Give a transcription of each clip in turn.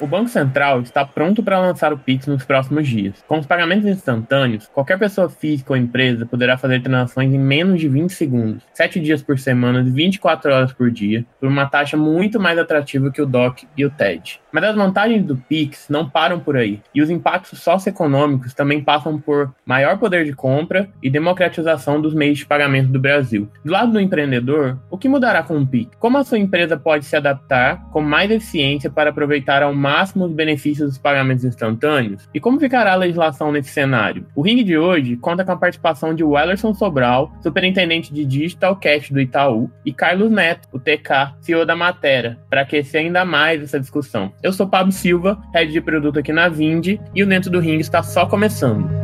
O Banco Central está pronto para lançar o Pix nos próximos dias. Com os pagamentos instantâneos, qualquer pessoa física ou empresa poderá fazer transações em menos de 20 segundos, 7 dias por semana e 24 horas por dia, por uma taxa muito mais atrativa que o DOC e o TED. Mas as vantagens do Pix não param por aí, e os impactos socioeconômicos também passam por maior poder de compra e democratização dos meios de pagamento do Brasil. Do lado do empreendedor, o que mudará com o Pix? Como a sua empresa pode se adaptar com mais eficiência para aproveitar ao máximo os benefícios dos pagamentos instantâneos? E como ficará a legislação nesse cenário? O ringue de hoje conta com a participação de Wellerson Sobral, superintendente de Digital Cash do Itaú, e Carlos Neto, o TK, CEO da Matera, para aquecer ainda mais essa discussão. Eu sou Pablo Silva, head de produto aqui na Vindi, e o Dentro do Ring está só começando.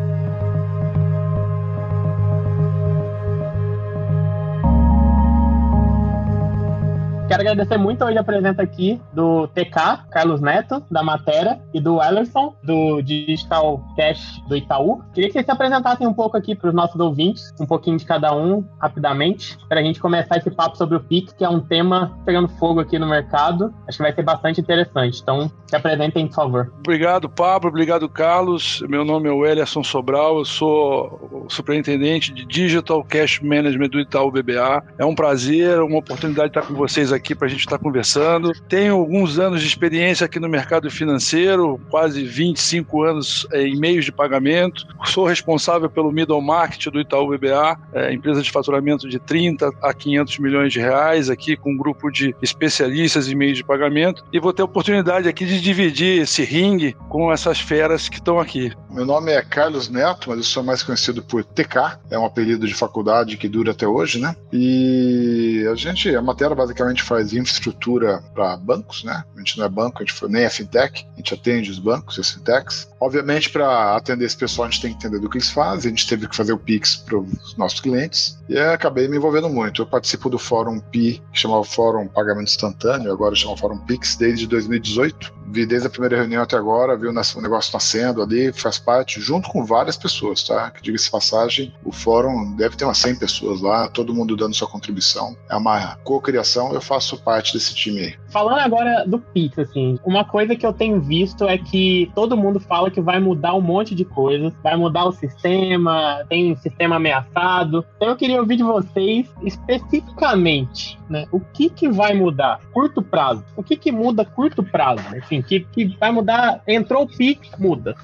Quero agradecer muito hoje a presença aqui do TK, Carlos Neto, da Matéria, e do Ellerson, do Digital Cash do Itaú. Queria que vocês se apresentassem um pouco aqui para os nossos ouvintes, um pouquinho de cada um, rapidamente, para a gente começar esse papo sobre o Pix, que é um tema pegando fogo aqui no mercado. Acho que vai ser bastante interessante. Então, se apresentem, por favor. Obrigado, Pablo. Obrigado, Carlos. Meu nome é Wellerson Sobral. Eu sou superintendente de Digital Cash Management do Itaú BBA. É um prazer, uma oportunidade de estar com vocês aqui aqui para a gente estar tá conversando. Tenho alguns anos de experiência aqui no mercado financeiro, quase 25 anos é, em meios de pagamento. Sou responsável pelo middle market do Itaú BBA, é, empresa de faturamento de 30 a 500 milhões de reais, aqui com um grupo de especialistas em meios de pagamento. E vou ter a oportunidade aqui de dividir esse ringue com essas feras que estão aqui. Meu nome é Carlos Neto, mas eu sou mais conhecido por TK, é um apelido de faculdade que dura até hoje, né? E a gente, a matéria basicamente faz infraestrutura para bancos, né? A gente não é banco, a gente nem a fintech, a gente atende os bancos e as fintechs. Obviamente, para atender esse pessoal, a gente tem que entender do que eles fazem, a gente teve que fazer o Pix para os nossos clientes e acabei me envolvendo muito. Eu participo do Fórum PI, que chamava Fórum Pagamento Instantâneo, agora chama Fórum Pix, desde 2018 vi desde a primeira reunião até agora, vi o negócio nascendo ali, faz parte, junto com várias pessoas, tá? Que diga-se passagem, o fórum deve ter umas 100 pessoas lá, todo mundo dando sua contribuição. É uma co-criação, eu faço parte desse time aí. Falando agora do Pix, assim, uma coisa que eu tenho visto é que todo mundo fala que vai mudar um monte de coisas, vai mudar o sistema, tem um sistema ameaçado. Então eu queria ouvir de vocês especificamente, né? O que que vai mudar? Curto prazo. O que que muda curto prazo? Enfim, que, que vai mudar. Entrou o Pix, muda.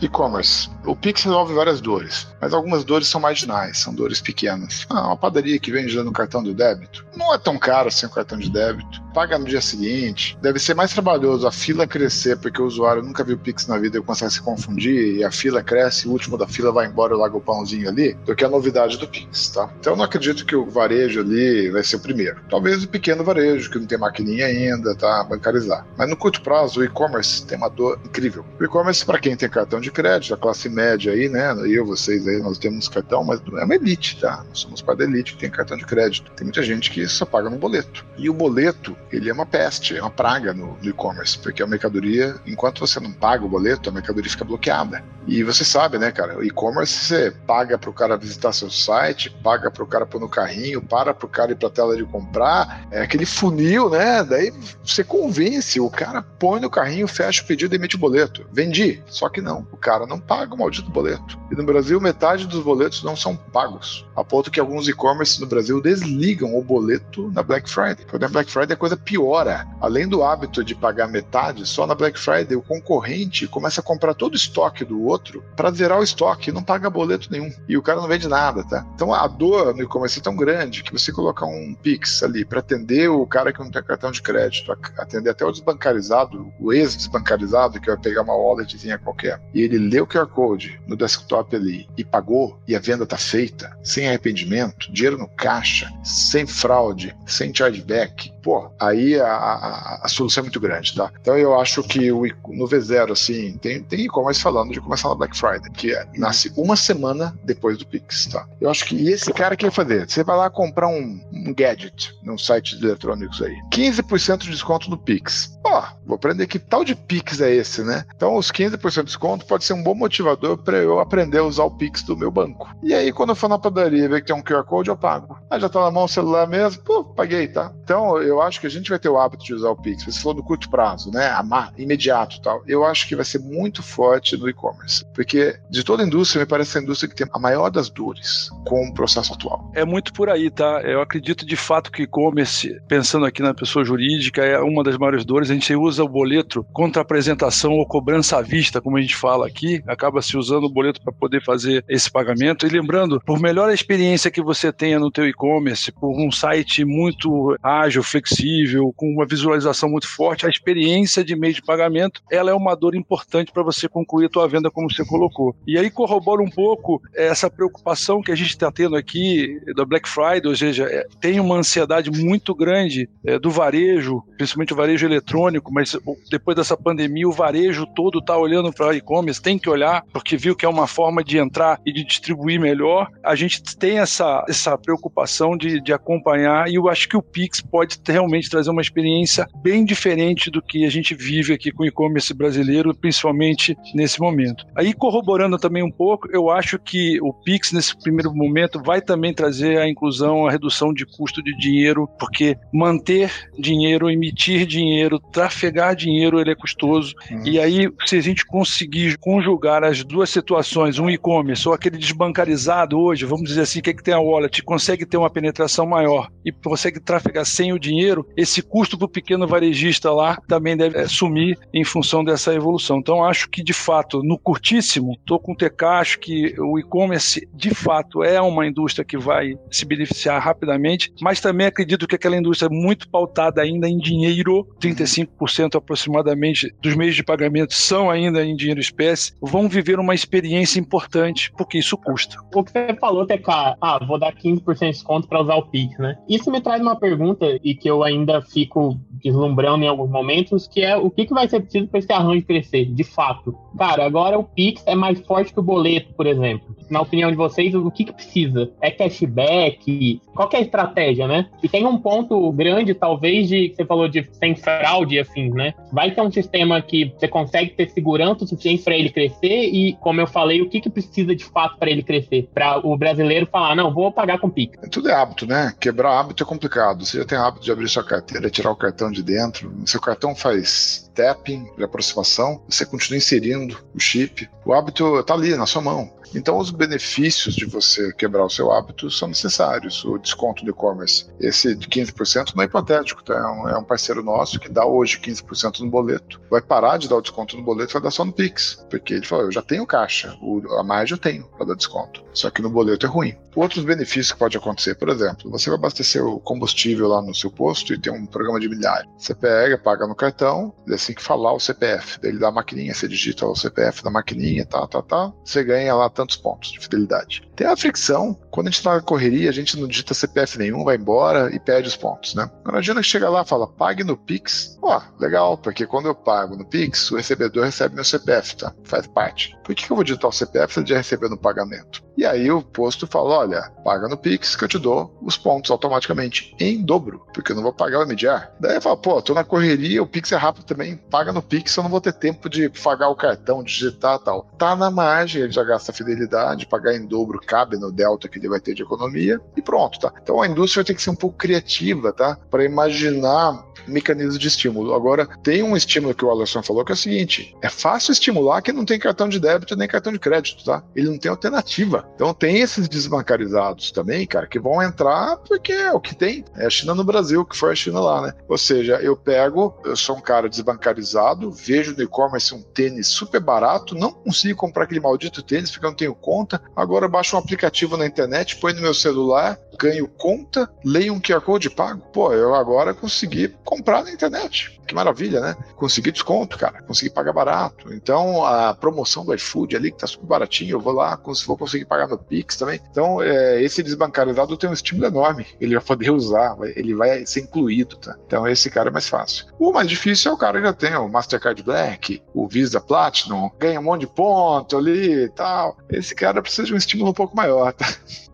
E-commerce. O Pix resolve várias dores, mas algumas dores são marginais, são dores pequenas. Ah, uma padaria que vende dando cartão de débito não é tão caro assim, o cartão de débito. Paga no dia seguinte. Deve ser mais trabalhoso a fila crescer, porque o usuário nunca viu Pix na vida e a se confundir, e a fila cresce, o último da fila vai embora e larga o pãozinho ali, do que a novidade do Pix, tá? Então eu não acredito que o varejo ali vai ser o primeiro. Talvez o pequeno varejo, que não tem maquininha ainda, tá? Bancarizar. Mas no curto prazo, o e-commerce tem uma dor incrível. O e-commerce, para quem tem cartão de de crédito, a classe média aí, né? Eu, vocês aí, nós temos cartão, mas é uma elite, tá? Nós somos parte da elite que tem cartão de crédito. Tem muita gente que só paga no boleto. E o boleto, ele é uma peste, é uma praga no, no e-commerce, porque a mercadoria, enquanto você não paga o boleto, a mercadoria fica bloqueada. E você sabe, né, cara? O e-commerce você paga para o cara visitar seu site, paga para o cara pôr no carrinho, para para o cara ir para a tela de comprar, é aquele funil, né? Daí você convence, o cara põe no carrinho, fecha o pedido e emite o boleto. Vendi. Só que não. O cara não paga o maldito boleto. E no Brasil, metade dos boletos não são pagos. A ponto que alguns e-commerce no Brasil desligam o boleto na Black Friday. Porque na Black Friday a coisa piora. Além do hábito de pagar metade, só na Black Friday o concorrente começa a comprar todo o estoque do outro para zerar o estoque e não paga boleto nenhum. E o cara não vende nada, tá? Então a dor no e-commerce é tão grande que você colocar um Pix ali para atender o cara que não tem cartão de crédito, atender até o desbancarizado, o ex-desbancarizado que vai pegar uma walletzinha qualquer. E ele lê o QR Code no desktop ali e pagou, e a venda está feita, sem arrependimento, dinheiro no caixa, sem fraude, sem chargeback, pô, aí a, a, a, solução é muito grande, tá? Então eu acho que o, no V0, assim, tem, tem e-commerce falando de começar na Black Friday, que é, nasce uma semana depois do Pix, tá? Eu acho que e esse cara quer fazer? Você vai lá comprar um, um gadget num site de eletrônicos aí, 15% de desconto no Pix. Ó, vou aprender que tal de Pix é esse, né? Então, os 15% de desconto pode ser um bom motivador para eu aprender a usar o Pix do meu banco. E aí, quando eu for na padaria e ver que tem um QR Code, eu pago. Ah, já tá na mão o celular mesmo? Pô, paguei, tá? Então, eu acho que a gente vai ter o hábito de usar o Pix. Você falou no curto prazo, né? Imediato tal. Eu acho que vai ser muito forte no e-commerce. Porque de toda a indústria, me parece a indústria que tem a maior das dores com o processo atual. É muito por aí, tá? Eu acredito de fato que e-commerce, pensando aqui na pessoa jurídica, é uma das maiores dores. A gente usa o boleto contra apresentação ou cobrança à vista, como a gente fala aqui, acaba se usando o boleto para poder fazer esse pagamento. E lembrando, por melhor a experiência que você tenha no teu e-commerce, por um site muito ágil, flexível, com uma visualização muito forte, a experiência de meio de pagamento, ela é uma dor importante para você concluir a tua venda como você colocou. E aí corrobora um pouco essa preocupação que a gente está tendo aqui da Black Friday, ou seja, é, tem uma ansiedade muito grande é, do varejo, principalmente o varejo eletrônico, mas depois dessa pandemia o varejo todo está olhando para e-commerce, tem que olhar, porque viu que é uma forma de entrar e de distribuir melhor. A gente tem essa, essa preocupação de, de acompanhar e eu acho que o Pix pode realmente trazer uma experiência bem diferente do que a gente vive aqui com o e-commerce brasileiro, principalmente nesse momento. Aí corroborando também um pouco, eu acho que o Pix nesse primeiro momento vai também trazer a inclusão, a redução de custo de dinheiro, porque manter dinheiro, emitir dinheiro, trafegar dinheiro, ele é custoso. Uhum. E aí, se a gente conseguir conjugar as duas situações, um e-commerce ou aquele desbancarizado hoje, vamos dizer assim, que, é que tem a wallet, consegue ter uma penetração maior e consegue trafegar sem o dinheiro, esse custo para o pequeno varejista lá também deve é, sumir em função dessa evolução. Então, acho que de fato, no curtíssimo, estou com o TK, acho que o e-commerce de fato é uma indústria que vai se beneficiar rapidamente, mas também acredito que aquela indústria é muito pautada ainda em dinheiro, 35% aproximadamente dos meios de pagamento são ainda em dinheiro espécie, vão viver uma experiência importante, porque isso custa. O que você falou, TK, ah, vou dar 15% de desconto para usar o Pix, né? Isso me traz uma pergunta e que eu ainda fico deslumbrando em alguns momentos, que é o que, que vai ser preciso para esse arranjo crescer, de fato. Cara, agora o Pix é mais forte que o boleto, por exemplo. Na opinião de vocês, o que, que precisa? É cashback? Qual é a estratégia, né? E tem um ponto grande, talvez, de que você falou de sem fraude assim, né? Vai ter um sistema que você consegue ter segurança o suficiente para ele crescer e, como eu falei, o que, que precisa de fato para ele crescer? Para o brasileiro falar, não, vou pagar com Pix. Tudo é hábito, né? Quebrar hábito é complicado. Você já tem hábito de abrir sua carteira, tirar o cartão de dentro. Seu cartão faz tapping de aproximação, você continua inserindo o chip. O hábito está ali na sua mão. Então, os benefícios de você quebrar o seu hábito são necessários. O desconto do e-commerce, esse de 15% não é hipotético, tá? é, um, é um parceiro nosso que dá hoje 15% no boleto. Vai parar de dar o desconto no boleto, vai dar só no Pix, porque ele falou: eu já tenho caixa, o, a mais eu tenho para dar desconto. Só que no boleto é ruim. Outros benefícios que pode acontecer, por exemplo, você vai abastecer o combustível lá no seu posto e tem um programa de milhagem. Você pega, paga no cartão, e assim que falar o CPF, daí ele dá a maquininha, você digita o CPF da maquininha, tá, tá, tá, você ganha lá tantos pontos de fidelidade. Tem a fricção, quando a gente tá na correria, a gente não digita CPF nenhum, vai embora e perde os pontos, né? Imagina que chega lá e fala, pague no Pix. Ó, legal, porque quando eu pago no Pix, o recebedor recebe meu CPF, tá? Faz parte. Por que eu vou digitar o CPF se ele já recebeu no pagamento? E aí o posto fala, olha, paga no Pix que eu te dou os pontos automaticamente em dobro, porque eu não vou pagar o mediar. Daí fala, pô, tô na correria, o Pix é rápido também, paga no Pix, eu não vou ter tempo de pagar o cartão, digitar tal. Tá na margem, ele já gasta fidelidade, pagar em dobro cabe no delta que ele vai ter de economia e pronto, tá? Então a indústria ter que ser um pouco criativa, tá? Para imaginar mecanismos de estímulo. Agora, tem um estímulo que o Alisson falou que é o seguinte: é fácil estimular quem não tem cartão de débito nem cartão de crédito, tá? Ele não tem alternativa. Então tem esses desbancarizados também, cara, que vão entrar porque é o que tem. É a China no Brasil, que foi a China lá, né? Ou seja, eu pego, eu sou um cara desbancarizado, vejo no e-commerce um tênis super barato, não consigo comprar aquele maldito tênis porque eu não tenho conta. Agora eu baixo um aplicativo na internet, põe no meu celular, ganho conta, leio um QR Code pago. Pô, eu agora consegui comprar na internet. Que maravilha, né? Consegui desconto, cara. Consegui pagar barato. Então, a promoção do iFood ali, que tá super baratinho, eu vou lá, vou conseguir pagar no Pix também. Então, é, esse desbancarizado tem um estímulo enorme. Ele vai poder usar, ele vai ser incluído, tá? Então, esse cara é mais fácil. O mais difícil é o cara que já tem o Mastercard Black, o Visa Platinum, ganha um monte de ponto ali e tal. Esse cara precisa de um estímulo um pouco maior, tá?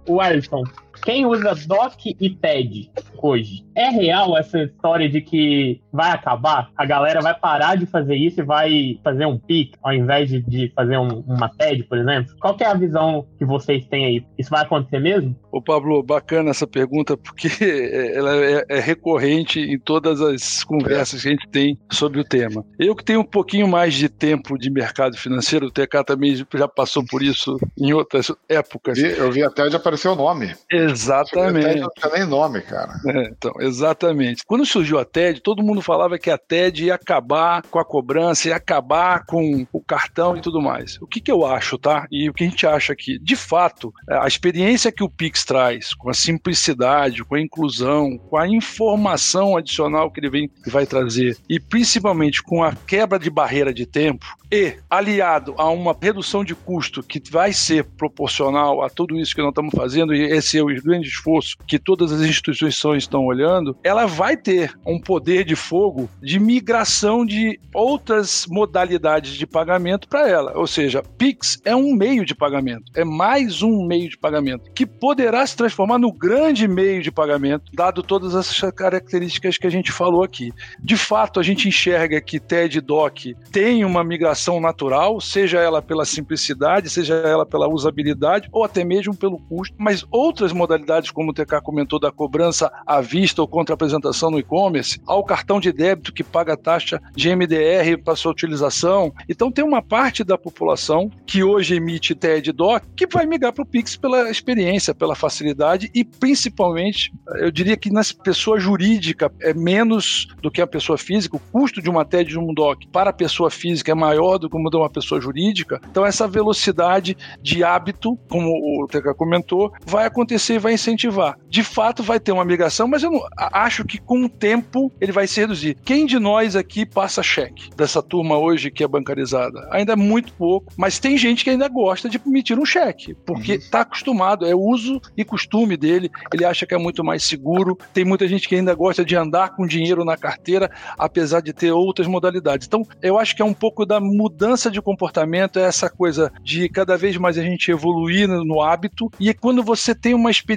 O Ayrton, quem usa DOC e TED hoje? É real essa história de que vai acabar? A galera vai parar de fazer isso e vai fazer um PIC ao invés de, de fazer um, uma TED, por exemplo? Qual é a visão que vocês têm aí? Isso vai acontecer mesmo? Ô Pablo, bacana essa pergunta porque ela é, é recorrente em todas as conversas que a gente tem sobre o tema. Eu que tenho um pouquinho mais de tempo de mercado financeiro, o TK também já passou por isso em outras épocas. Eu vi até onde apareceu o nome. Exatamente. Não tinha nem nome, cara. É, então, exatamente. Quando surgiu a TED, todo mundo falava que a TED ia acabar com a cobrança, ia acabar com o cartão e tudo mais. O que, que eu acho, tá? E o que a gente acha aqui? De fato, a experiência que o Pix traz, com a simplicidade, com a inclusão, com a informação adicional que ele vem, que vai trazer, e principalmente com a quebra de barreira de tempo, e aliado a uma redução de custo que vai ser proporcional a tudo isso que nós estamos fazendo, e esse é o grande esforço que todas as instituições estão olhando, ela vai ter um poder de fogo de migração de outras modalidades de pagamento para ela. Ou seja, Pix é um meio de pagamento, é mais um meio de pagamento que poderá se transformar no grande meio de pagamento, dado todas essas características que a gente falou aqui. De fato, a gente enxerga que TED Doc tem uma migração natural, seja ela pela simplicidade, seja ela pela usabilidade ou até mesmo pelo custo, mas outras modalidades, como o TK comentou, da cobrança à vista ou contra apresentação no e-commerce, ao cartão de débito que paga a taxa de MDR para sua utilização. Então, tem uma parte da população que hoje emite TED Doc que vai migrar para o Pix pela experiência, pela facilidade e principalmente, eu diria que na pessoa jurídica é menos do que a pessoa física, o custo de uma TED de um DOC para a pessoa física é maior do que o de uma pessoa jurídica. Então, essa velocidade de hábito, como o TK comentou, vai acontecer vai incentivar. De fato, vai ter uma migração, mas eu não, acho que com o tempo ele vai se reduzir. Quem de nós aqui passa cheque dessa turma hoje que é bancarizada? Ainda é muito pouco, mas tem gente que ainda gosta de emitir um cheque, porque está uhum. acostumado, é uso e costume dele, ele acha que é muito mais seguro. Tem muita gente que ainda gosta de andar com dinheiro na carteira, apesar de ter outras modalidades. Então, eu acho que é um pouco da mudança de comportamento, é essa coisa de cada vez mais a gente evoluir no, no hábito. E quando você tem uma experiência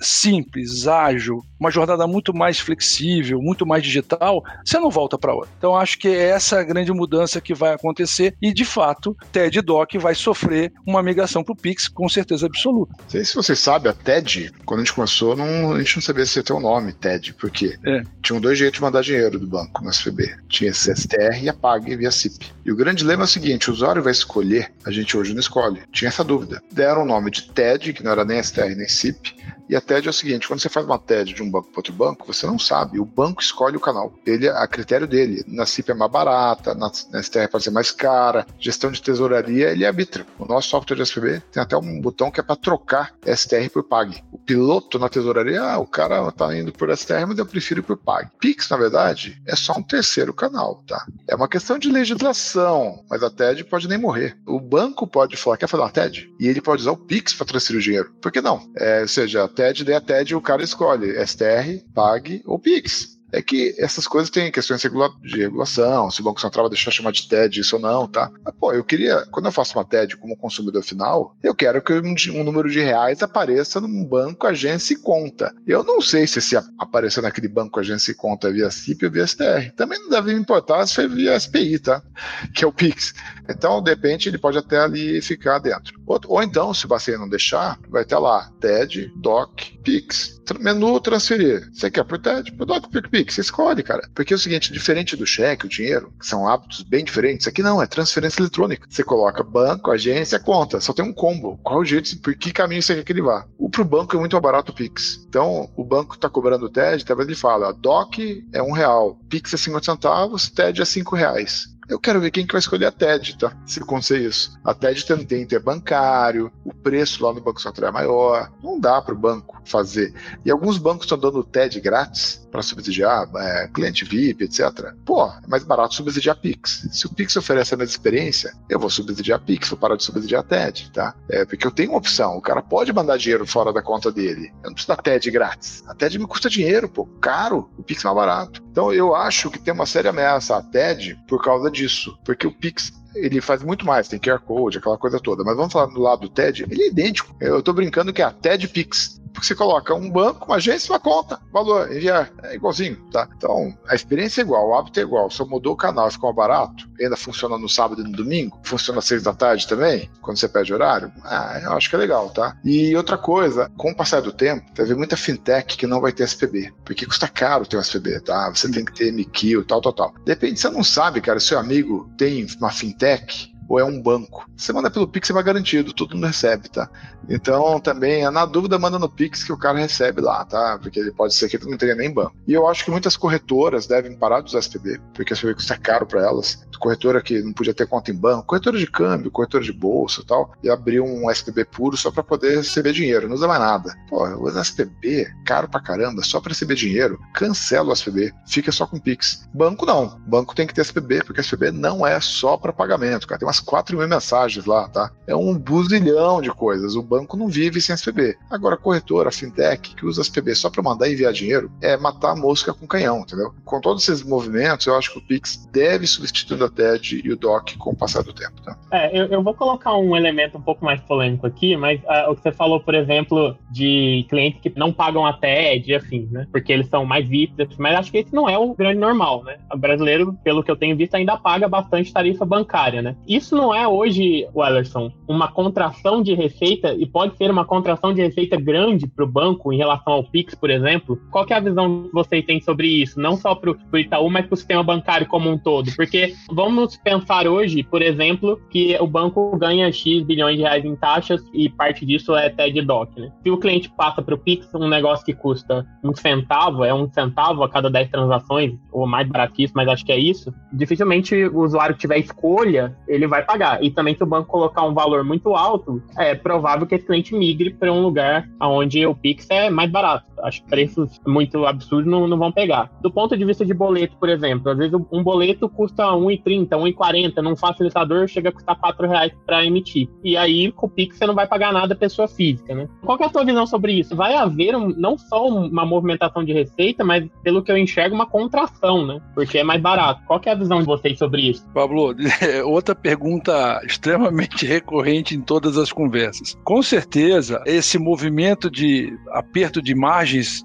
simples, ágil, uma jornada muito mais flexível, muito mais digital, você não volta para outra. Então acho que é essa a grande mudança que vai acontecer e de fato TED Doc vai sofrer uma migração para o Pix com certeza absoluta. Não sei se você sabe, a TED, quando a gente começou, não, a gente não sabia se ia ter um nome, TED, porque é. tinham dois jeitos de mandar dinheiro do banco no SPB. Tinha esse STR e a PAG via CIP. E o grande lema é o seguinte, o usuário vai escolher, a gente hoje não escolhe. Tinha essa dúvida. Deram o nome de TED, que não era nem STR nem CIP, e a TED é o seguinte: quando você faz uma TED de um banco para outro banco, você não sabe. O banco escolhe o canal. Ele, a critério dele. Na CIP é mais barata, na, na STR pode ser mais cara. Gestão de tesouraria, ele arbitra. O nosso software de SPB tem até um botão que é para trocar STR por PAG. O piloto na tesouraria, ah, o cara tá indo por STR, mas eu prefiro ir por PAG. Pix, na verdade, é só um terceiro canal, tá? É uma questão de legislação, mas a TED pode nem morrer. O banco pode falar, quer fazer uma TED? E ele pode usar o Pix para transferir o dinheiro. Por que não? É, ou seja, TED, daí a TED o cara escolhe STR, PAG ou PIX é que essas coisas têm questões de regulação, se o Banco Central vai deixar chamar de TED isso ou não, tá? Mas, pô, eu queria, quando eu faço uma TED como consumidor final, eu quero que um, um número de reais apareça num banco, agência e conta. Eu não sei se se aparecer naquele banco, agência e conta via CIP ou via STR. Também não deve me importar se foi via SPI, tá? Que é o Pix. Então, de repente, ele pode até ali ficar dentro. Ou, ou então, se o Bacen não deixar, vai ter lá TED, DOC, Pix. Menu transferir. Você quer por TED, por DOC, por Pix? Você escolhe, cara. Porque é o seguinte, diferente do cheque, o dinheiro, que são hábitos bem diferentes, aqui não, é transferência eletrônica. Você coloca banco, agência, conta. Só tem um combo. Qual o jeito, por que caminho você quer que ele vá? O pro banco é muito barato o Pix. Então, o banco está cobrando o TED, talvez ele fala, DOC é um real, Pix é 50 centavos, TED é 5 reais. Eu quero ver quem que vai escolher a TED, tá? Se acontecer isso. A TED tem interbancário, o preço lá no Banco Central é maior. Não dá para o banco fazer. E alguns bancos estão dando TED grátis para subsidiar é, cliente VIP, etc. Pô, é mais barato subsidiar Pix. Se o Pix oferece a mesma experiência, eu vou subsidiar Pix, vou parar de subsidiar TED, tá? É, porque eu tenho uma opção. O cara pode mandar dinheiro fora da conta dele. Eu não preciso da TED grátis. A TED me custa dinheiro, pô. Caro. O Pix é mais barato. Então eu acho que tem uma séria ameaça a TED por causa disso. Porque o Pix ele faz muito mais, tem QR Code, aquela coisa toda. Mas vamos falar do lado do TED, ele é idêntico. Eu tô brincando que é a TED Pix porque você coloca um banco, uma agência, uma conta, valor, enviar, é igualzinho, tá? Então, a experiência é igual, o hábito é igual, só mudou o canal, ficou barato, ainda funciona no sábado e no domingo, funciona às seis da tarde também, quando você pede horário, ah, eu acho que é legal, tá? E outra coisa, com o passar do tempo, teve muita fintech que não vai ter SPB, porque custa caro ter um SPB, tá? Você tem que ter MQ, tal, tal, tal. Depende, você não sabe, cara, seu amigo tem uma fintech, ou é um banco. Você manda pelo Pix, você vai garantido, todo mundo recebe, tá? Então, também, na dúvida, manda no Pix que o cara recebe lá, tá? Porque ele pode ser que não tenha nem banco. E eu acho que muitas corretoras devem parar de usar SPB, porque SPB custa caro para elas. Corretora que não podia ter conta em banco, corretora de câmbio, corretora de bolsa e tal, e abriu um SPB puro só para poder receber dinheiro, não usa mais nada. Pô, usa SPB, caro pra caramba, só para receber dinheiro, cancela o SPB, fica só com Pix. Banco não, banco tem que ter SPB, porque SPB não é só para pagamento, cara. Tem umas umas 4 mil mensagens lá, tá? É um buzilhão de coisas. O banco não vive sem SPB. Agora, a corretora, a fintech, que usa SPB só para mandar e enviar dinheiro, é matar a mosca com canhão, entendeu? Com todos esses movimentos, eu acho que o Pix deve substituir a TED e o DOC com o passar do tempo, tá? É, eu, eu vou colocar um elemento um pouco mais polêmico aqui, mas uh, o que você falou, por exemplo, de clientes que não pagam a TED, assim, né? Porque eles são mais VIPs, mas acho que esse não é o grande normal, né? O brasileiro, pelo que eu tenho visto, ainda paga bastante tarifa bancária, né? Isso isso não é hoje, Wellerson, uma contração de receita, e pode ser uma contração de receita grande para o banco em relação ao Pix, por exemplo? Qual é a visão que vocês têm sobre isso? Não só para o Itaú, mas para o sistema bancário como um todo? Porque vamos pensar hoje, por exemplo, que o banco ganha X bilhões de reais em taxas e parte disso é TED DOC. Né? Se o cliente passa para o Pix um negócio que custa um centavo, é um centavo a cada 10 transações, ou mais baratíssimo, mas acho que é isso, dificilmente o usuário que tiver escolha, ele vai vai pagar. E também se o banco colocar um valor muito alto, é provável que esse cliente migre para um lugar onde o Pix é mais barato. Acho preços muito absurdos não, não vão pegar. Do ponto de vista de boleto, por exemplo, às vezes um boleto custa R$1,30, R$1,40, num facilitador chega a custar R$ reais para emitir. E aí, com o Pix, você não vai pagar nada pessoa física, né? Qual é a sua visão sobre isso? Vai haver um, não só uma movimentação de receita, mas, pelo que eu enxergo, uma contração, né? Porque é mais barato. Qual é a visão de vocês sobre isso? Pablo, outra pergunta extremamente recorrente em todas as conversas. Com certeza, esse movimento de aperto de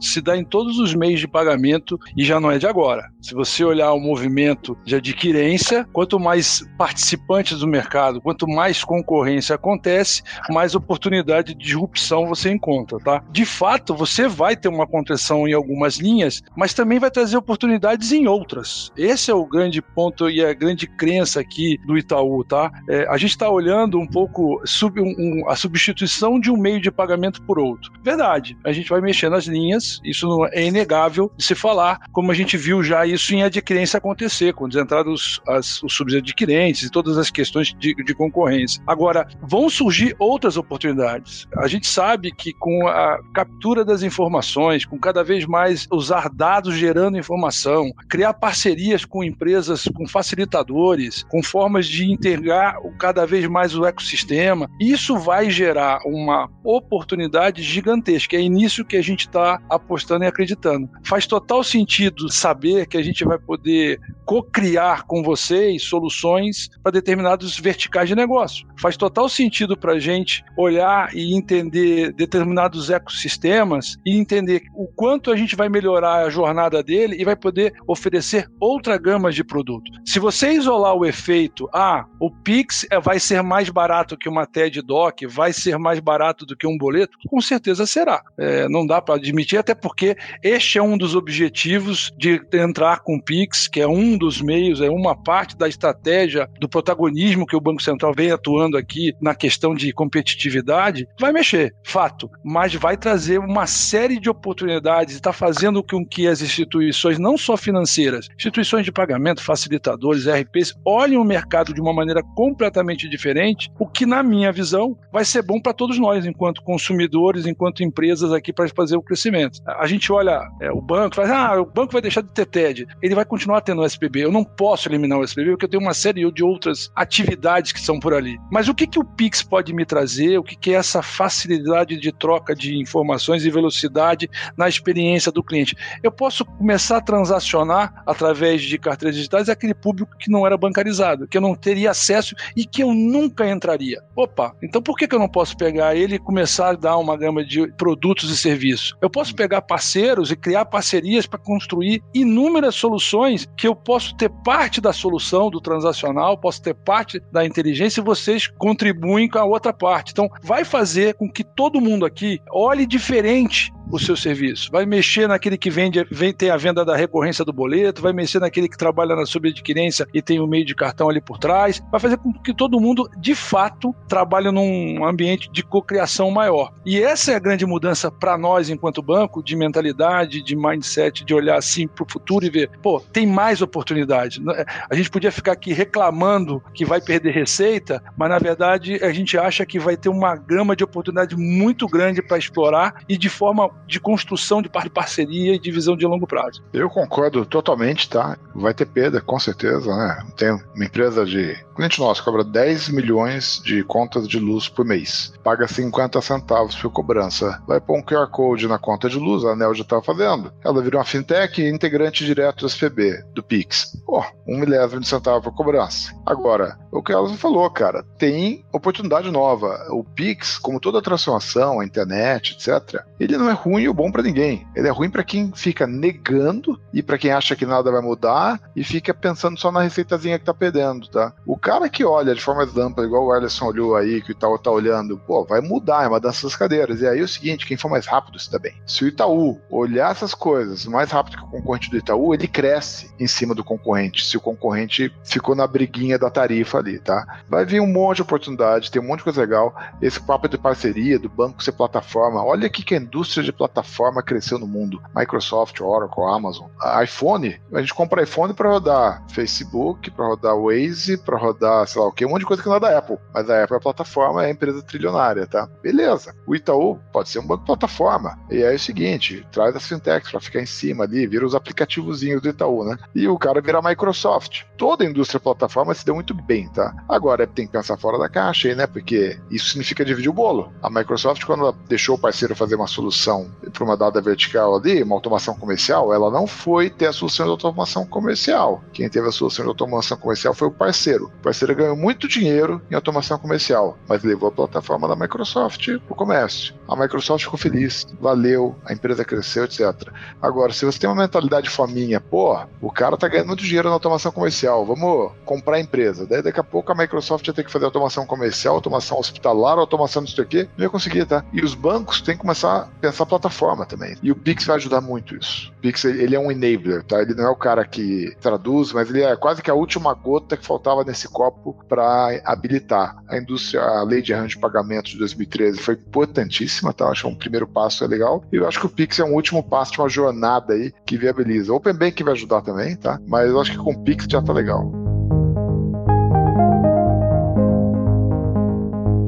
se dá em todos os meios de pagamento e já não é de agora. Se você olhar o movimento de adquirência, quanto mais participantes do mercado, quanto mais concorrência acontece, mais oportunidade de disrupção você encontra, tá? De fato, você vai ter uma contração em algumas linhas, mas também vai trazer oportunidades em outras. Esse é o grande ponto e a grande crença aqui do Itaú, tá? É, a gente está olhando um pouco sub, um, um, a substituição de um meio de pagamento por outro. Verdade, a gente vai mexer nas linhas, isso não é inegável de se falar, como a gente viu já isso em adquirência acontecer, quando entraram os, as, os subadquirentes e todas as questões de, de concorrência. Agora, vão surgir outras oportunidades. A gente sabe que com a captura das informações, com cada vez mais usar dados gerando informação, criar parcerias com empresas, com facilitadores, com formas de inter enxergar cada vez mais o ecossistema. Isso vai gerar uma oportunidade gigantesca. É nisso que a gente está apostando e acreditando. Faz total sentido saber que a gente vai poder co-criar com vocês soluções para determinados verticais de negócio. Faz total sentido para a gente olhar e entender determinados ecossistemas e entender o quanto a gente vai melhorar a jornada dele e vai poder oferecer outra gama de produto. Se você isolar o efeito, ah, o Pix é, vai ser mais barato que uma TED Doc, vai ser mais barato do que um boleto? Com certeza será. É, não dá para admitir, até porque este é um dos objetivos de entrar com o Pix, que é um dos meios, é uma parte da estratégia do protagonismo que o Banco Central vem atuando aqui na questão de competitividade. Vai mexer, fato, mas vai trazer uma série de oportunidades, está fazendo com que as instituições, não só financeiras, instituições de pagamento, facilitadores, RPs, olhem o mercado de uma maneira completamente diferente, o que, na minha visão, vai ser bom para todos nós, enquanto consumidores, enquanto empresas aqui, para fazer o crescimento estabelecimento. A gente olha é, o banco, fala, ah, o banco vai deixar de ter TED. Ele vai continuar tendo o SPB. Eu não posso eliminar o SPB porque eu tenho uma série de outras atividades que são por ali. Mas o que, que o Pix pode me trazer? O que, que é essa facilidade de troca de informações e velocidade na experiência do cliente? Eu posso começar a transacionar através de carteiras digitais aquele público que não era bancarizado, que eu não teria acesso e que eu nunca entraria. Opa, então por que, que eu não posso pegar ele e começar a dar uma gama de produtos e serviços? Eu posso pegar parceiros e criar parcerias para construir inúmeras soluções que eu posso ter parte da solução do transacional, posso ter parte da inteligência e vocês contribuem com a outra parte. Então, vai fazer com que todo mundo aqui olhe diferente o seu serviço. Vai mexer naquele que vende, vem, tem a venda da recorrência do boleto, vai mexer naquele que trabalha na subadquirência e tem o meio de cartão ali por trás. Vai fazer com que todo mundo, de fato, trabalhe num ambiente de cocriação maior. E essa é a grande mudança para nós, enquanto banco, de mentalidade, de mindset, de olhar assim para o futuro e ver, pô, tem mais oportunidade. A gente podia ficar aqui reclamando que vai perder receita, mas na verdade a gente acha que vai ter uma gama de oportunidade muito grande para explorar e de forma de construção de parceria e de visão de longo prazo. Eu concordo totalmente, tá? Vai ter perda, com certeza, né? Tem uma empresa de cliente nosso cobra 10 milhões de contas de luz por mês, paga 50 centavos por cobrança, vai pôr um QR Code na conta de luz, a Anel já estava fazendo. Ela virou uma fintech integrante direto do SPB, do Pix. Pô, um milésimo de centavo por cobrança. Agora, o que ela falou, cara, tem oportunidade nova. O Pix, como toda transformação, a internet, etc., ele não é ruim ou bom para ninguém. Ele é ruim para quem fica negando e para quem acha que nada vai mudar e fica pensando só na receitazinha que tá perdendo, tá? O cara que olha de forma ampla, igual o Alisson olhou aí, que o Itaú tá olhando, pô, vai mudar, é uma dança das cadeiras. E aí é o seguinte, quem for mais rápido se dá bem. Se o Itaú olhar essas coisas mais rápido que o concorrente do Itaú, ele cresce em cima do concorrente, se o concorrente ficou na briguinha da tarifa ali, tá? Vai vir um monte de oportunidade, tem um monte de coisa legal. Esse papo de parceria, do banco ser plataforma, olha aqui que a indústria de plataforma cresceu no mundo. Microsoft, Oracle, Amazon. IPhone, a gente compra iPhone para rodar Facebook, para rodar Waze, para rodar sei lá o que, um monte de coisa que não é da Apple. Mas a Apple é a plataforma, é a empresa trilionária, tá? Beleza. O Itaú pode ser um banco plataforma. E aí é o seguinte, traz as fintechs para ficar em cima ali, vira os aplicativozinhos do Itaú, né? E o cara vira Microsoft. Toda a indústria plataforma se deu muito bem, tá? Agora tem que pensar fora da caixa aí, né? Porque isso significa dividir o bolo. A Microsoft, quando ela deixou o parceiro fazer uma solução para uma dada vertical ali, uma automação comercial, ela não foi ter a solução de automação comercial. Quem teve a solução de automação comercial foi o parceiro. O parceiro ganhou muito dinheiro em automação comercial, mas levou a plataforma da Microsoft para o comércio. A Microsoft ficou feliz, valeu, a empresa cresceu, etc. Agora, se você tem uma mentalidade fominha, pô, o cara tá ganhando muito dinheiro na automação comercial, vamos comprar a empresa. Daí daqui a pouco a Microsoft ia ter que fazer automação comercial, automação hospitalar, automação não sei o quê, não ia conseguir, tá? E os bancos têm que começar a pensar plataforma também. E o Pix vai ajudar muito isso. O Pix, ele é um enabler, tá? Ele não é o cara que traduz, mas ele é quase que a última gota que faltava nesse copo para habilitar. A indústria, a lei de arranjo de pagamentos de 2013 foi importantíssima, tá? Acho que um primeiro passo é legal. E eu acho que o Pix é um último passo de uma jornada aí que viabiliza. O Open Bank vai ajudar também, tá? Mas eu acho que com o Pix já tá legal.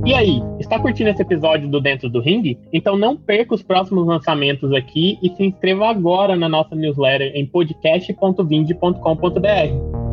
E aí, está curtindo esse episódio do Dentro do Ring? Então não perca os próximos lançamentos aqui e se inscreva agora na nossa newsletter em podcast.vind.com.br.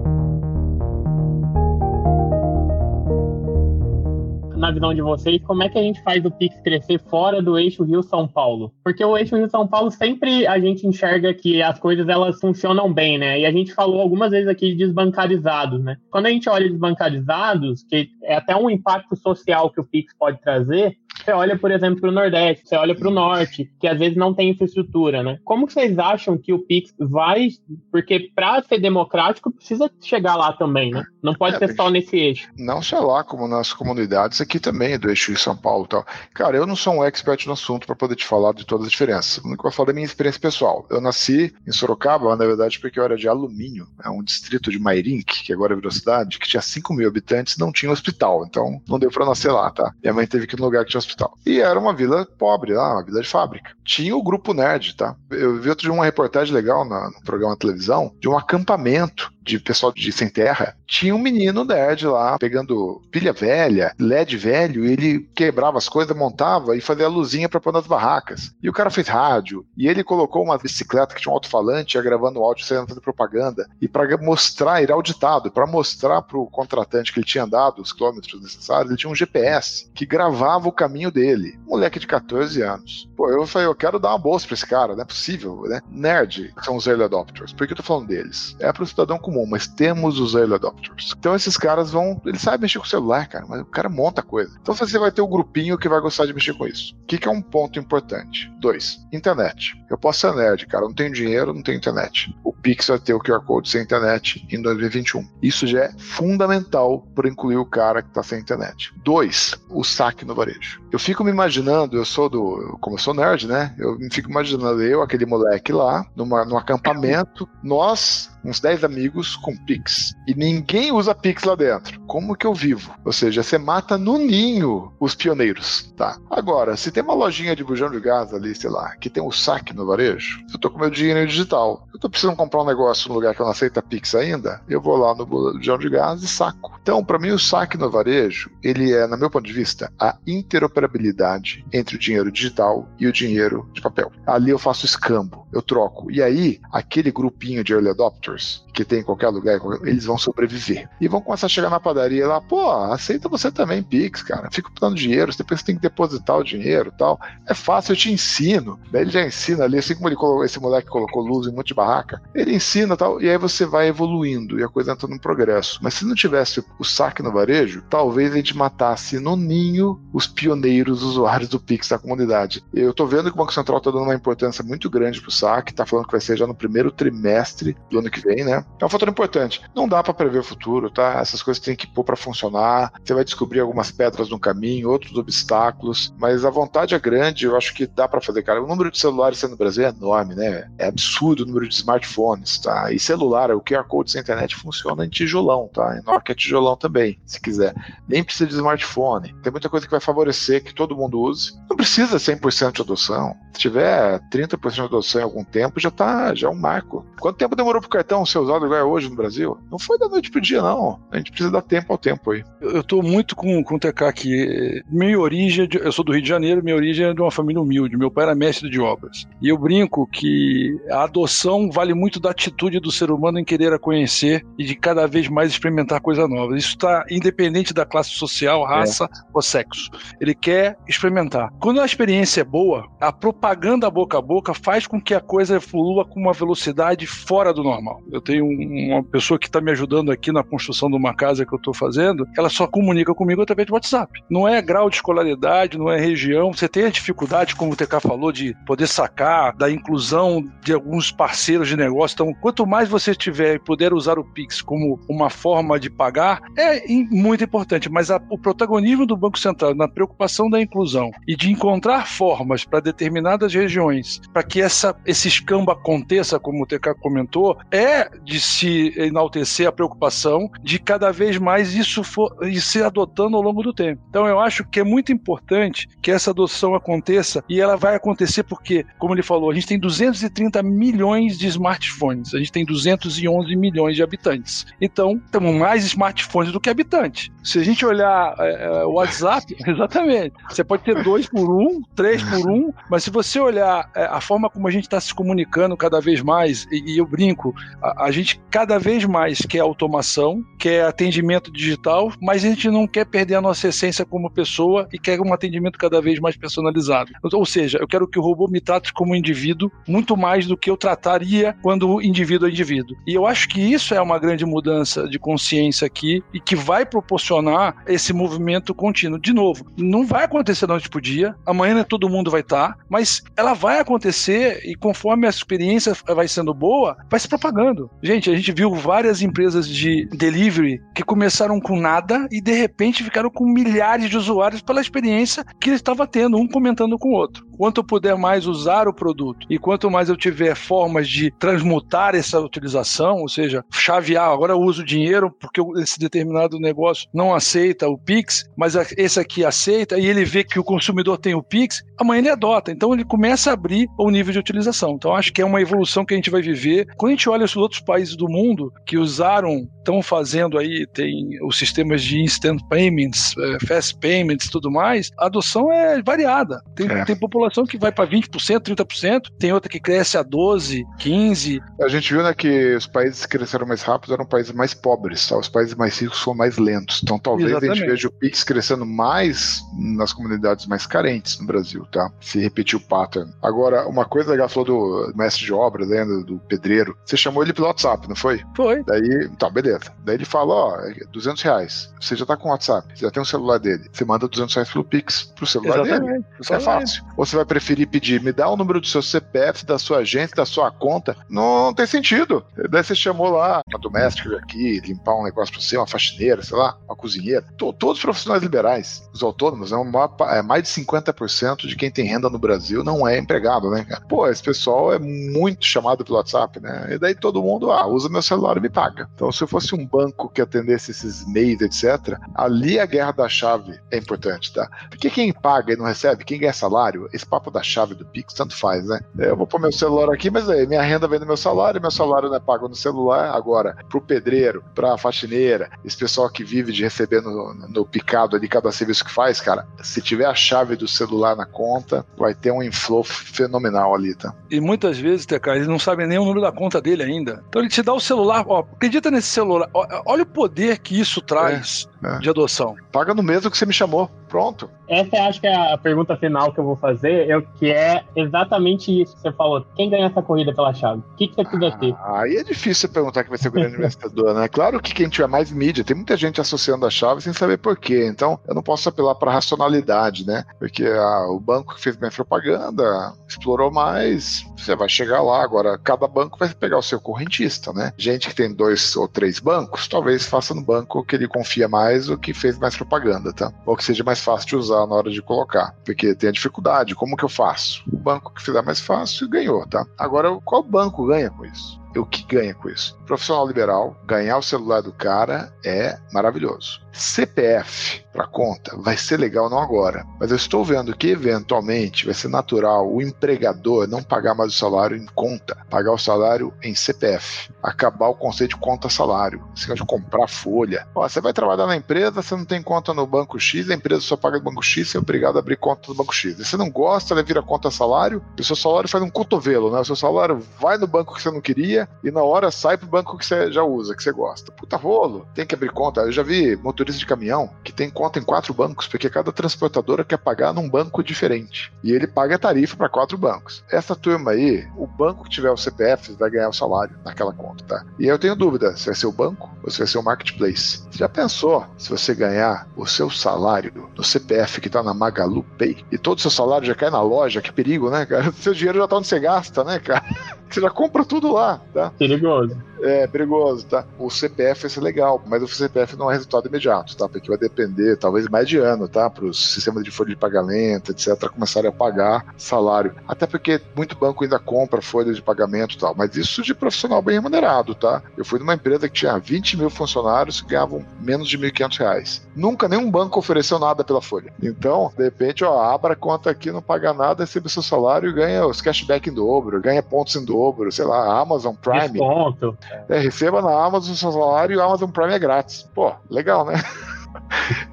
na visão de vocês, como é que a gente faz o Pix crescer fora do eixo Rio-São Paulo? Porque o eixo Rio-São Paulo sempre a gente enxerga que as coisas elas funcionam bem, né? E a gente falou algumas vezes aqui de desbancarizados, né? Quando a gente olha desbancarizados, que é até um impacto social que o Pix pode trazer, você olha, por exemplo, para o Nordeste, você olha para o Norte, que às vezes não tem infraestrutura, né? Como vocês acham que o Pix vai. Porque para ser democrático precisa chegar lá também, né? Não pode é, ser só nesse eixo. Não só lá, como nas comunidades aqui também, do eixo de São Paulo e tal. Cara, eu não sou um expert no assunto para poder te falar de todas as diferenças. O único que eu falo é minha experiência pessoal. Eu nasci em Sorocaba, na verdade, porque eu era de Alumínio, é um distrito de Mairink, que agora virou cidade, que tinha 5 mil habitantes não tinha hospital. Então não deu para nascer lá, tá? Minha mãe teve que ir no lugar que tinha hospital hospital. E era uma vila pobre, lá, uma vila de fábrica. Tinha o grupo nerd, tá? Eu vi outro dia uma reportagem legal na, no programa de televisão de um acampamento de pessoal de sem terra, tinha um menino nerd lá pegando pilha velha, LED velho, e ele quebrava as coisas, montava e fazia a luzinha para pôr nas barracas. E o cara fez rádio, e ele colocou uma bicicleta que tinha um alto-falante, ia gravando o áudio, saindo fazendo propaganda, e para mostrar, ele auditado, para mostrar para o contratante que ele tinha andado os quilômetros necessários, ele tinha um GPS que gravava o caminho dele. moleque de 14 anos. Pô, eu falei, eu quero dar uma bolsa para esse cara, não é possível, né? Nerd são os early adopters. Por que eu tô falando deles? É para o cidadão comum, mas temos os early adopters. Então esses caras vão, eles sabem mexer com o celular, cara, mas o cara monta coisa. Então você vai ter o um grupinho que vai gostar de mexer com isso. O que, que é um ponto importante? Dois, internet. Eu posso ser nerd, cara, não tenho dinheiro, não tenho internet. O Pix vai ter o QR Code sem internet em 2021. Isso já é fundamental para incluir o cara que está sem internet. Dois, o saque no varejo. Eu fico me imaginando, eu sou do, como eu sou nerd, né? Eu fico imaginando eu, aquele moleque lá, numa, num acampamento, nós uns 10 amigos com Pix. E ninguém usa Pix lá dentro. Como que eu vivo? Ou seja, você mata no ninho os pioneiros, tá? Agora, se tem uma lojinha de bujão de gás ali, sei lá, que tem um saque no varejo, eu tô com meu dinheiro digital. Eu tô precisando comprar um negócio no lugar que eu não aceita Pix ainda, eu vou lá no bujão de gás e saco. Então, para mim, o saque no varejo, ele é, no meu ponto de vista, a interoperabilidade entre o dinheiro digital e o dinheiro de papel. Ali eu faço escambo, eu troco. E aí, aquele grupinho de early adopters que tem em qualquer lugar, eles vão sobreviver. E vão começar a chegar na padaria lá, pô, aceita você também Pix, cara. Fica dando dinheiro, depois você tem que depositar o dinheiro tal. É fácil, eu te ensino. Ele já ensina ali, assim como ele colocou, esse moleque colocou luz em um monte de barraca, ele ensina tal, e aí você vai evoluindo e a coisa entra no progresso. Mas se não tivesse o saque no varejo, talvez a gente matasse no ninho os pioneiros usuários do Pix da comunidade. Eu tô vendo que o Banco Central tá dando uma importância muito grande pro saque, tá falando que vai ser já no primeiro trimestre do ano que vem, né? É um fator importante. Não dá para prever o futuro, tá? Essas coisas tem que pôr para funcionar. Você vai descobrir algumas pedras no caminho, outros obstáculos, mas a vontade é grande. Eu acho que dá para fazer, cara. O número de celulares no Brasil é enorme, né? É absurdo o número de smartphones, tá? E celular, o QR Code sem internet funciona em tijolão, tá? Em Nokia é tijolão também, se quiser. Nem precisa de smartphone. Tem muita coisa que vai favorecer que todo mundo use. Não precisa 100% de adoção. Se tiver 30% de adoção algum tempo, já tá, já é um marco. Quanto tempo demorou pro cartão ser usado igual é hoje no Brasil. Não foi da noite pro dia, não. A gente precisa dar tempo ao tempo aí. Eu, eu tô muito com, com o TK aqui. Minha origem, é eu sou do Rio de Janeiro, minha origem é de uma família humilde. Meu pai era mestre de obras. E eu brinco que a adoção vale muito da atitude do ser humano em querer a conhecer e de cada vez mais experimentar coisas novas. Isso está independente da classe social, raça é. ou sexo. Ele quer experimentar. Quando a experiência é boa, a propaganda boca a boca faz com que a coisa flua com uma velocidade fora do normal. Eu tenho uma pessoa que está me ajudando aqui na construção de uma casa que eu estou fazendo, ela só comunica comigo através de WhatsApp. Não é grau de escolaridade, não é região. Você tem a dificuldade, como o TK falou, de poder sacar, da inclusão de alguns parceiros de negócio. Então, quanto mais você tiver e puder usar o Pix como uma forma de pagar, é muito importante. Mas a, o protagonismo do Banco Central na preocupação da inclusão e de encontrar formas para determinadas regiões para que essa, esse escambo aconteça, como o TK comentou, é de se enaltecer a preocupação de cada vez mais isso for, ir se adotando ao longo do tempo. Então eu acho que é muito importante que essa adoção aconteça e ela vai acontecer porque, como ele falou, a gente tem 230 milhões de smartphones, a gente tem 211 milhões de habitantes. Então, temos mais smartphones do que habitantes. Se a gente olhar é, o WhatsApp, exatamente, você pode ter dois por um, três por um, mas se você olhar é, a forma como a gente está se comunicando cada vez mais, e, e eu brinco, a, a gente cada vez mais quer automação, quer atendimento digital, mas a gente não quer perder a nossa essência como pessoa e quer um atendimento cada vez mais personalizado. Ou seja, eu quero que o robô me trate como indivíduo muito mais do que eu trataria quando indivíduo é indivíduo. E eu acho que isso é uma grande mudança de consciência aqui e que vai proporcionar esse movimento contínuo. De novo, não vai acontecer da noite pro dia, amanhã todo mundo vai estar, mas ela vai acontecer e conforme a experiência vai sendo boa, vai se propagando. Gente, a gente viu várias empresas de delivery que começaram com nada e de repente ficaram com milhares de usuários pela experiência que ele estava tendo, um comentando com o outro quanto eu puder mais usar o produto e quanto mais eu tiver formas de transmutar essa utilização, ou seja, chavear, agora eu uso dinheiro porque esse determinado negócio não aceita o Pix, mas esse aqui aceita e ele vê que o consumidor tem o Pix, amanhã ele adota. Então ele começa a abrir o nível de utilização. Então acho que é uma evolução que a gente vai viver. Quando a gente olha os outros países do mundo que usaram, estão fazendo aí, tem os sistemas de instant payments, é, fast payments tudo mais, a adoção é variada. Tem, é. tem população que vai para 20%, 30%, tem outra que cresce a 12%, 15%. A gente viu né, que os países que cresceram mais rápido eram países mais pobres, tá? os países mais ricos são mais lentos. Então talvez Exatamente. a gente veja o Pix crescendo mais nas comunidades mais carentes no Brasil, tá? Se repetir o pattern. Agora, uma coisa legal, falou do mestre de obra, lembra? Do pedreiro. Você chamou ele pelo WhatsApp, não foi? Foi. Daí, tá, beleza. Daí ele fala, ó, oh, 200 reais. Você já tá com o WhatsApp, você já tem o celular dele. Você manda 200 reais pelo Pix pro celular Exatamente. dele. Isso é fácil. Ou você vai preferir pedir, me dá o número do seu CPF, da sua agência, da sua conta. Não, tem sentido. Daí você chamou lá uma doméstica aqui, limpar um negócio pra você, uma faxineira, sei lá, uma cozinheira. Todos os profissionais liberais, os autônomos, é, uma, é mais de 50% de quem tem renda no Brasil não é empregado, né? Pô, esse pessoal é muito chamado pelo WhatsApp, né? E daí todo mundo, ah, usa meu celular e me paga. Então, se eu fosse um banco que atendesse esses meios, etc., ali a guerra da chave é importante, tá? Porque quem paga e não recebe, quem ganha salário, esse papo da chave do Pix tanto faz, né? Eu vou pôr meu celular aqui, mas aí minha renda vem do meu salário, meu salário não é pago no celular. Agora, pro pedreiro, pra faxineira, esse pessoal que vive de receber no, no picado ali cada serviço que faz, cara, se tiver a chave do celular na conta, vai ter um inflow fenomenal ali, tá? E muitas vezes, TK, eles não sabem nem o número da conta dele ainda. Então ele te dá o celular, ó, acredita nesse celular, ó, olha o poder que isso traz é, é. de adoção. Paga no mesmo que você me chamou. Pronto. Essa acho que é a pergunta final que eu vou fazer, eu, que é exatamente isso que você falou. Quem ganha essa corrida pela chave? O que, que você precisa ter? Ah, aí é difícil perguntar quem vai ser o grande vencedor, né? Claro que quem tiver mais mídia, tem muita gente associando a chave sem saber por quê. Então, eu não posso apelar para racionalidade, né? Porque ah, o banco que fez mais propaganda explorou mais, você vai chegar lá. Agora, cada banco vai pegar o seu correntista, né? Gente que tem dois ou três bancos, talvez faça no banco que ele confia mais ou que fez mais propaganda, tá? Ou que seja mais fácil de usar na hora de colocar, porque tem a dificuldade, como que eu faço? O banco que fizer mais fácil ganhou, tá? Agora, qual banco ganha com isso? O que ganha com isso? Profissional liberal, ganhar o celular do cara é maravilhoso. CPF para conta vai ser legal não agora, mas eu estou vendo que eventualmente vai ser natural o empregador não pagar mais o salário em conta, pagar o salário em CPF, acabar o conceito de conta salário, você de comprar folha. Ó, você vai trabalhar na empresa, você não tem conta no banco X, a empresa só paga do banco X, você é obrigado a abrir conta do banco X. Você não gosta, ela vira conta salário, o seu salário faz um cotovelo, né? O seu salário vai no banco que você não queria e na hora sai pro banco que você já usa, que você gosta. Puta rolo, tem que abrir conta. Eu já vi motorista de caminhão que tem conta em quatro bancos, porque cada transportadora quer pagar num banco diferente. E ele paga a tarifa para quatro bancos. Essa turma aí, o banco que tiver o CPF vai ganhar o salário naquela conta, tá? E eu tenho dúvida se vai ser o banco ou se vai ser o marketplace. Você já pensou se você ganhar o seu salário no CPF que tá na Magalu Pay e todo o seu salário já cai na loja? Que perigo, né, cara? Seu dinheiro já tá onde você gasta, né, cara? Você já compra tudo lá, tá? Perigoso. É, perigoso, tá? O CPF ser legal, mas o CPF não é resultado imediato, tá? Porque vai depender, talvez, mais de ano, tá? Para os sistemas de folha de pagamento, etc., começarem a pagar salário. Até porque muito banco ainda compra folha de pagamento e tal, mas isso de profissional bem remunerado, tá? Eu fui numa empresa que tinha 20 mil funcionários que ganhavam menos de 1.500 reais. Nunca nenhum banco ofereceu nada pela folha. Então, de repente, ó, abra a conta aqui, não paga nada, recebe seu salário e ganha os cashback em dobro, ganha pontos em dobro, sei lá, Amazon Prime. Desconto. É, receba na Amazon o seu salário e o Amazon Prime é grátis. Pô, legal, né?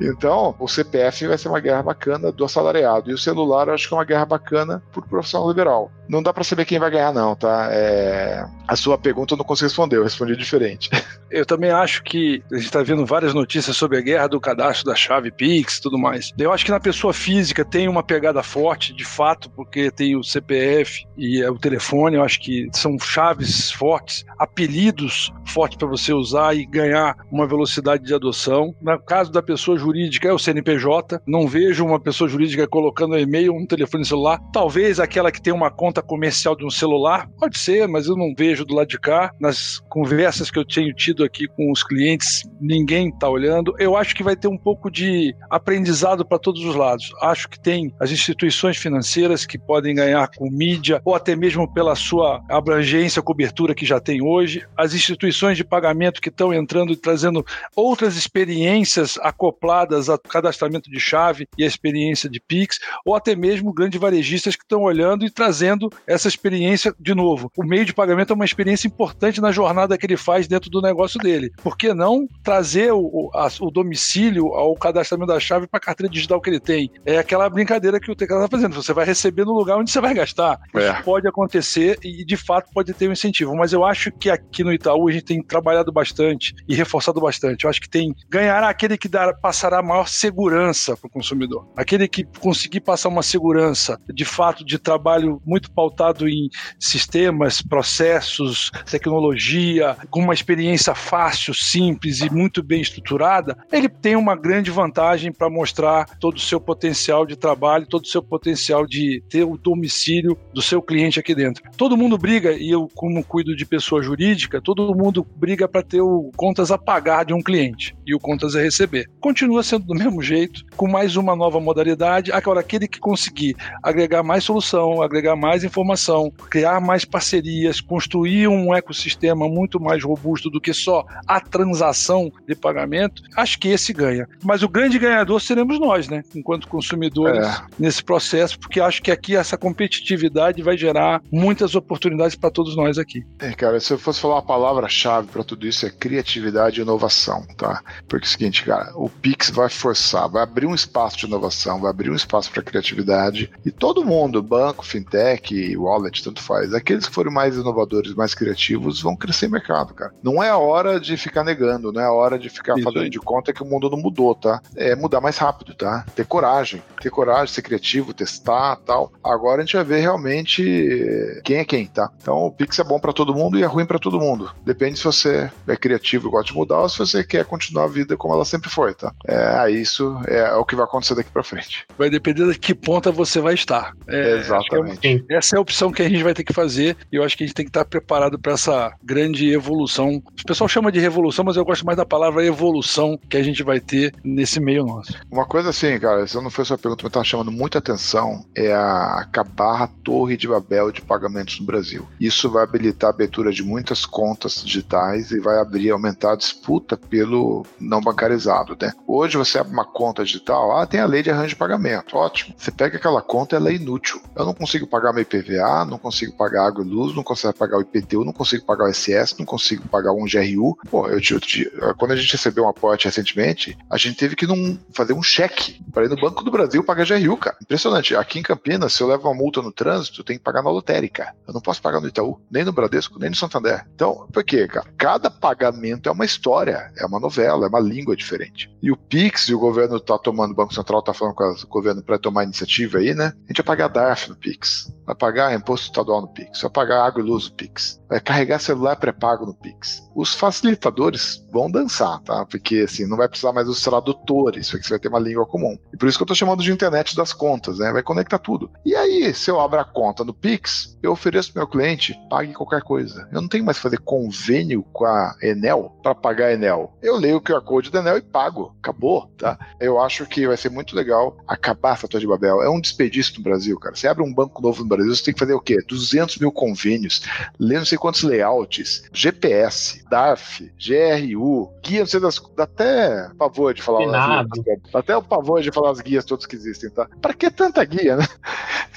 Então, o CPF vai ser uma guerra bacana do assalariado. E o celular, eu acho que é uma guerra bacana pro profissional liberal. Não dá para saber quem vai ganhar, não, tá? É... A sua pergunta eu não consigo responder, eu respondi diferente. Eu também acho que a gente está vendo várias notícias sobre a guerra do cadastro da chave Pix e tudo mais. Eu acho que na pessoa física tem uma pegada forte, de fato, porque tem o CPF e o telefone, eu acho que são chaves fortes, apelidos fortes para você usar e ganhar uma velocidade de adoção. No caso da pessoa jurídica é o CNPJ. Não vejo uma pessoa jurídica colocando um e-mail, um telefone celular. Talvez aquela que tem uma conta comercial de um celular? Pode ser, mas eu não vejo do lado de cá. Nas conversas que eu tenho tido aqui com os clientes, ninguém está olhando. Eu acho que vai ter um pouco de aprendizado para todos os lados. Acho que tem as instituições financeiras que podem ganhar com mídia ou até mesmo pela sua abrangência, cobertura que já tem hoje. As instituições de pagamento que estão entrando e trazendo outras experiências acopladas ao cadastramento de chave e a experiência de Pix, ou até mesmo grandes varejistas que estão olhando e trazendo essa experiência de novo. O meio de pagamento é uma experiência importante na jornada que ele faz dentro do negócio dele. Por que não trazer o, a, o domicílio ao cadastramento da chave para a carteira digital que ele tem? É aquela brincadeira que o teclado está fazendo. Você vai receber no lugar onde você vai gastar. É. Isso pode acontecer e, de fato, pode ter um incentivo. Mas eu acho que aqui no Itaú a gente tem trabalhado bastante e reforçado bastante. Eu acho que tem ganhará aquele que dará, passará maior segurança para o consumidor. Aquele que conseguir passar uma segurança de fato de trabalho muito pautado em sistemas, processos, tecnologia, com uma experiência fácil, simples e muito bem estruturada, ele tem uma grande vantagem para mostrar todo o seu potencial de trabalho, todo o seu potencial de ter o domicílio do seu cliente aqui dentro. Todo mundo briga, e eu, como cuido de pessoa jurídica, todo mundo briga para ter o contas a pagar de um cliente e o contas a receber. Continua sendo do mesmo jeito, com mais uma nova modalidade. Agora, aquele que conseguir agregar mais solução, agregar mais informação, criar mais parcerias, construir um ecossistema muito mais robusto do que só a transação de pagamento, acho que esse ganha. Mas o grande ganhador seremos nós, né? Enquanto consumidores é. nesse processo, porque acho que aqui essa competitividade vai gerar muitas oportunidades para todos nós aqui. É, cara, se eu fosse falar uma palavra-chave para tudo isso é criatividade e inovação, tá? Porque é o seguinte, cara, o Pix vai forçar, vai abrir um espaço de inovação, vai abrir um espaço para criatividade e todo mundo, banco, fintech, wallet, tanto faz, aqueles que forem mais inovadores, mais criativos, vão crescer mercado, cara. Não é a hora de ficar negando, não é a hora de ficar isso fazendo de conta que o mundo não mudou, tá? É mudar mais rápido, tá? Ter coragem, ter coragem, ser criativo, testar, tal. Agora a gente vai ver realmente quem é quem, tá? Então o Pix é bom para todo mundo e é ruim para todo mundo. Depende se você é criativo e gosta de mudar ou se você quer continuar a vida como ela sempre foi, tá? É, isso é, o que vai acontecer daqui para frente. Vai depender de que ponta você vai estar. É, Exatamente. É, essa é a opção que a gente vai ter que fazer e eu acho que a gente tem que estar preparado para essa grande evolução. O pessoal chama de revolução, mas eu gosto mais da palavra evolução que a gente vai ter nesse meio nosso. Uma coisa assim, cara, se não foi sua pergunta, mas tá chamando muita atenção é a acabar a torre de Babel de pagamentos no Brasil. Isso vai habilitar a abertura de muitas contas digitais e vai abrir, aumentar a disputa pelo não bancarizado, né? Hoje você abre uma conta digital, ah, tem a lei de arranjo de pagamento, ótimo. Você pega aquela conta, ela é inútil. Eu não consigo pagar meu IPVA, não consigo pagar água e luz, não consigo pagar o IPTU, não consigo pagar o SS, não consigo pagar um GRU. Pô, eu, eu, quando a gente recebeu um aporte recentemente, a gente teve que não fazer um cheque para ir no Banco do Brasil pagar GRU, cara. Impressionante. Aqui em Campinas, se eu levo uma multa no trânsito, tenho que pagar na lotérica. Eu não posso pagar no Itaú, nem no Bradesco, nem no Santander. Então, por quê, cara? Cada pagamento é uma história, é uma novela, é uma língua diferente. E o Pix, e o governo está tomando, o Banco Central está falando com o governo para tomar iniciativa aí, né? A gente vai pagar DARF no Pix, vai pagar imposto estadual no Pix, vai pagar água e luz no Pix, vai carregar celular pré-pago no Pix. Os facilitadores vão dançar, tá? Porque assim, não vai precisar mais dos tradutores, porque você vai ter uma língua comum. E por isso que eu estou chamando de internet das contas, né? Vai conectar tudo. E aí, se eu abro a conta no Pix, eu ofereço pro meu cliente, pague qualquer coisa. Eu não tenho mais que fazer convênio com a Enel para pagar a Enel. Eu leio o QR Code da Enel e pago. Acabou, tá? Eu acho que vai ser muito legal acabar a fatura de Babel. É um desperdício no Brasil, cara. Você abre um banco novo no Brasil, você tem que fazer o quê? 200 mil convênios, ler não sei quantos layouts, GPS, DARF, GRU, guia, não sei das. Dá até pavor de falar. As guias, dá até o pavor de falar as guias todas que existem, tá? Pra que tanta guia, né?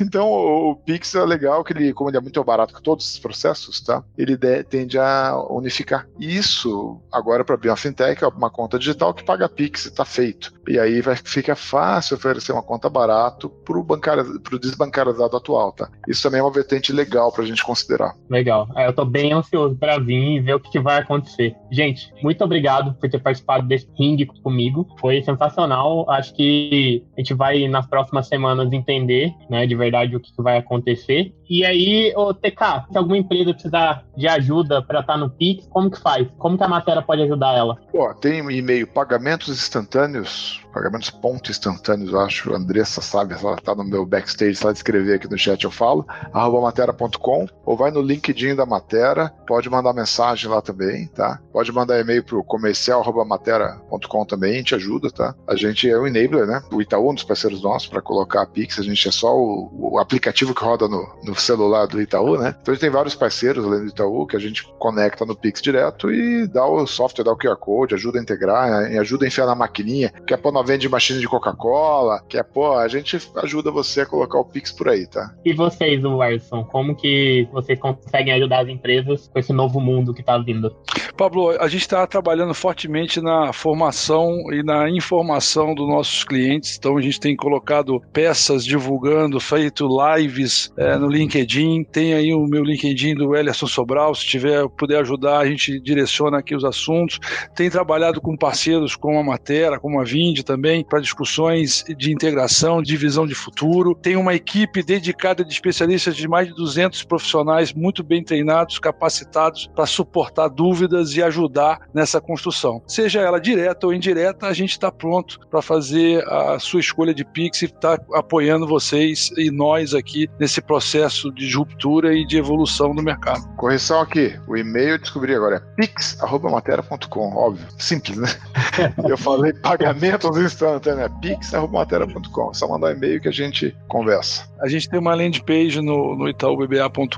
Então o Pix é legal que ele, como ele é muito barato com todos esses processos, tá? Ele de, tende a unificar. Isso agora para abrir uma fintech, uma conta digital que paga Pix, está feito. E aí vai, fica fácil oferecer uma conta barato para o desbancarizado atual, tá? Isso também é uma vertente legal para a gente considerar. Legal. É, eu estou bem ansioso para vir e ver o que, que vai acontecer. Gente, muito obrigado por ter participado desse ringue comigo. Foi sensacional. Acho que a gente vai nas próximas semanas entender, né, de verdade o que, que vai acontecer. E aí, ô, TK, se alguma empresa precisar de ajuda para estar tá no Pix, como que faz? Como que a matéria pode ajudar ela? Pô, tem um e-mail pagamentos instantâneos pagamentos ponto instantâneos, eu acho. A Andressa sabe, ela tá no meu backstage, de escrever aqui no chat eu falo arroba matera.com, ou vai no LinkedIn da Matera, pode mandar mensagem lá também, tá? Pode mandar e-mail pro comercial.matera.com também, a gente ajuda, tá? A gente é o enabler, né? O Itaú, um dos parceiros nossos, para colocar a Pix, a gente é só o, o aplicativo que roda no, no, celular do Itaú, né? Então a gente tem vários parceiros além do Itaú que a gente conecta no Pix direto e dá o software, dá o QR Code, ajuda a integrar, né? ajuda a enfiar na maquininha, quer pôr na venda de machine de Coca-Cola, quer pôr, a gente ajuda você a colocar o Pix por aí, tá? E vocês, Warson, como que vocês conseguem ajudar as empresas com esse novo mundo que tá vindo? Pablo, a gente está trabalhando fortemente na formação e na informação dos nossos clientes, então a gente tem colocado peças divulgando, feito lives é, no LinkedIn, tem aí o meu LinkedIn do Ellerson Sobral, se tiver, puder ajudar, a gente direciona aqui os assuntos, tem trabalhado com parceiros como a Matera, como a Vind também, para discussões de integração, de visão de futuro, tem uma equipe dedicada de especialistas de mais de 200 profissionais muito bem treinados, capacitados para suportar dúvidas e ajudar nessa construção. Seja ela direta ou indireta, a gente está pronto para fazer a sua escolha de Pix e estar tá apoiando vocês e nós aqui nesse processo de ruptura e de evolução do mercado. Correção aqui, o e-mail eu descobri agora é pix.matéria.com, óbvio, simples, né? eu falei pagamentos instantâneos, é pix.matéria.com, é só mandar um e-mail que a gente conversa. A gente tem uma landing page no, no itaubba.com.br,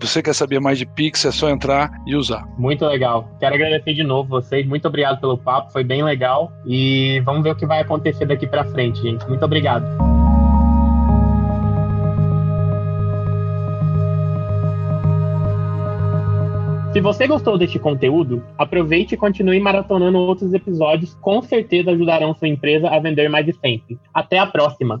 você quer saber mais de Pix, é só entrar e usar. Muito legal. Quero agradecer de novo vocês, muito obrigado pelo papo, foi bem legal e vamos ver o que vai acontecer daqui para frente, gente. Muito obrigado. Se você gostou deste conteúdo, aproveite e continue maratonando outros episódios, com certeza ajudarão sua empresa a vender mais de sempre. Até a próxima!